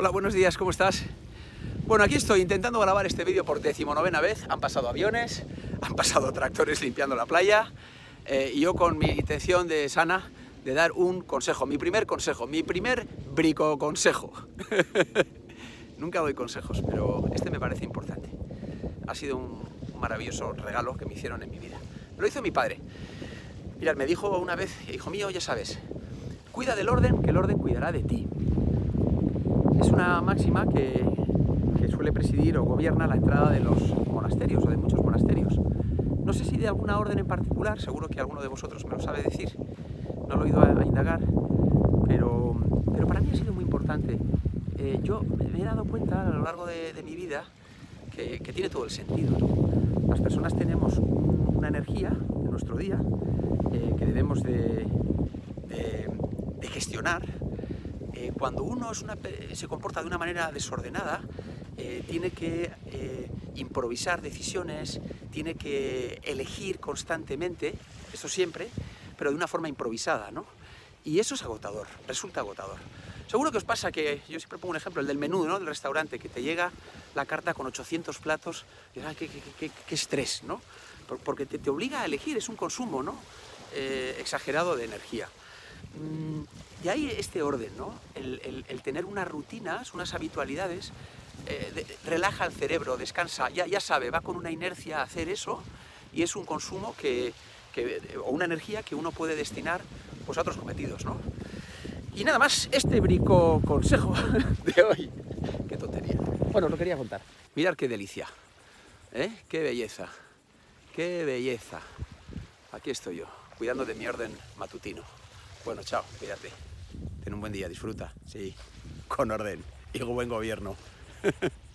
Hola, buenos días, ¿cómo estás? Bueno, aquí estoy intentando grabar este vídeo por decimonovena vez. Han pasado aviones, han pasado tractores limpiando la playa eh, y yo con mi intención de sana de dar un consejo, mi primer consejo, mi primer brico consejo. Nunca doy consejos, pero este me parece importante. Ha sido un maravilloso regalo que me hicieron en mi vida. Lo hizo mi padre. Mirad, me dijo una vez, hijo mío, ya sabes, cuida del orden, que el orden cuidará de ti. Es una máxima que, suele presidir o gobierna la entrada de los monasterios o de muchos monasterios. No sé si de alguna orden en particular, seguro que alguno de vosotros me lo sabe decir, no lo he ido a, indagar, pero, pero para mí ha sido muy importante. Eh, yo me he dado cuenta a lo largo de, mi vida que, tiene todo el sentido. Las personas tenemos un, una energía en nuestro día eh, que debemos de, de, de gestionar. Eh, cuando uno una, se comporta de una manera desordenada, eh, tiene que eh, improvisar decisiones, tiene que elegir constantemente, eso siempre, pero de una forma improvisada, ¿no? Y eso es agotador, resulta agotador. Seguro que os pasa que, yo siempre pongo un ejemplo, el del menú ¿no? del restaurante, que te llega la carta con 800 platos, y ah, qué, qué, qué, qué, estrés, ¿no? Porque te, te, obliga a elegir, es un consumo, ¿no? Eh, exagerado de energía. Mm, y hay este orden, ¿no? El, el, el, tener unas rutinas, unas habitualidades, eh, de, relaja el cerebro, descansa, ya, ya sabe, va con una inercia a hacer eso y es un consumo que, que, o una energía que uno puede destinar pues, a otros cometidos, ¿no? Y nada más, este brico consejo de hoy. Qué tontería. Bueno, lo quería contar. Mirad qué delicia. ¿Eh? Qué belleza. Qué belleza. Aquí estoy yo, cuidando de mi orden matutino. Bueno, chao, cuídate. Ten un buen día, disfruta. Sí, con orden y buen gobierno.